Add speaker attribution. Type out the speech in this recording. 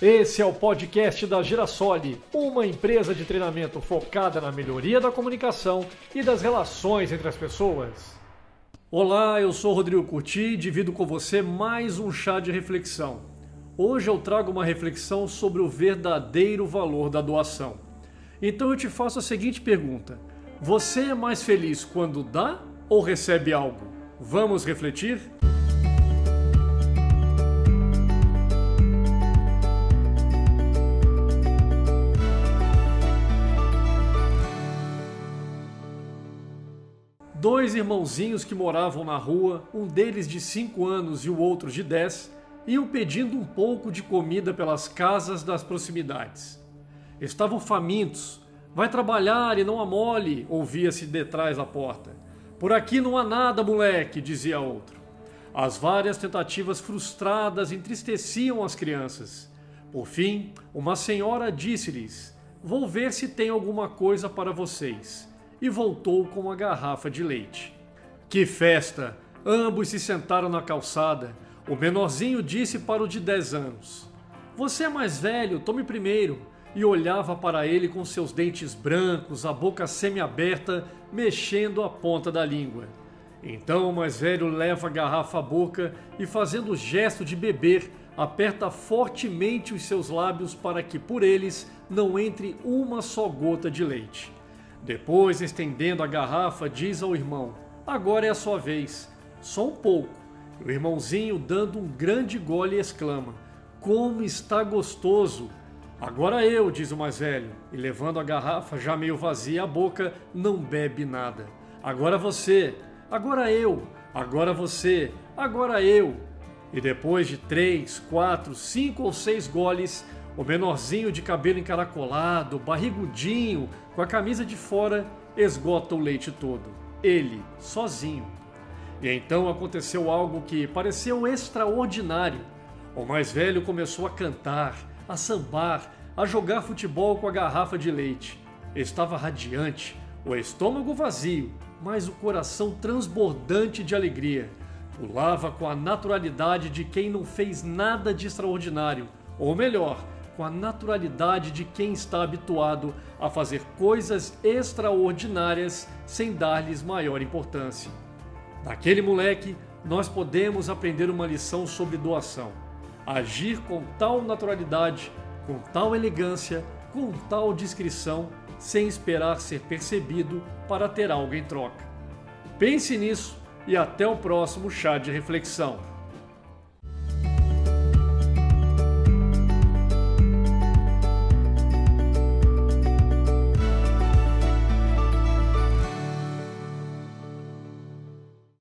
Speaker 1: Esse é o podcast da Girasole, uma empresa de treinamento focada na melhoria da comunicação e das relações entre as pessoas. Olá, eu sou Rodrigo Curti e divido com você mais um chá de reflexão. Hoje eu trago uma reflexão sobre o verdadeiro valor da doação. Então eu te faço a seguinte pergunta: Você é mais feliz quando dá ou recebe algo? Vamos refletir? Dois irmãozinhos que moravam na rua, um deles de 5 anos e o outro de 10, iam pedindo um pouco de comida pelas casas das proximidades. Estavam famintos. Vai trabalhar e não amole, ouvia-se detrás da porta. Por aqui não há nada, moleque, dizia outro. As várias tentativas frustradas entristeciam as crianças. Por fim, uma senhora disse-lhes: Vou ver se tem alguma coisa para vocês e voltou com uma garrafa de leite. Que festa! Ambos se sentaram na calçada. O menorzinho disse para o de 10 anos: Você é mais velho, tome primeiro. E olhava para ele com seus dentes brancos, a boca semi-aberta, mexendo a ponta da língua. Então o mais velho leva a garrafa à boca e, fazendo o gesto de beber, aperta fortemente os seus lábios para que por eles não entre uma só gota de leite. Depois, estendendo a garrafa, diz ao irmão: Agora é a sua vez, só um pouco. O irmãozinho, dando um grande gole, exclama: Como está gostoso! Agora eu, diz o mais velho, e levando a garrafa já meio vazia à boca, não bebe nada. Agora você, agora eu, agora você, agora eu. E depois de três, quatro, cinco ou seis goles, o menorzinho de cabelo encaracolado, barrigudinho, com a camisa de fora, esgota o leite todo. Ele, sozinho. E então aconteceu algo que pareceu extraordinário. O mais velho começou a cantar, a sambar, a jogar futebol com a garrafa de leite. Estava radiante, o estômago vazio, mas o coração transbordante de alegria. Pulava com a naturalidade de quem não fez nada de extraordinário, ou melhor, com a naturalidade de quem está habituado a fazer coisas extraordinárias sem dar-lhes maior importância. Daquele moleque, nós podemos aprender uma lição sobre doação. Agir com tal naturalidade, com tal elegância, com tal discrição, sem esperar ser percebido para ter algo em troca. Pense nisso e até o próximo chá de reflexão.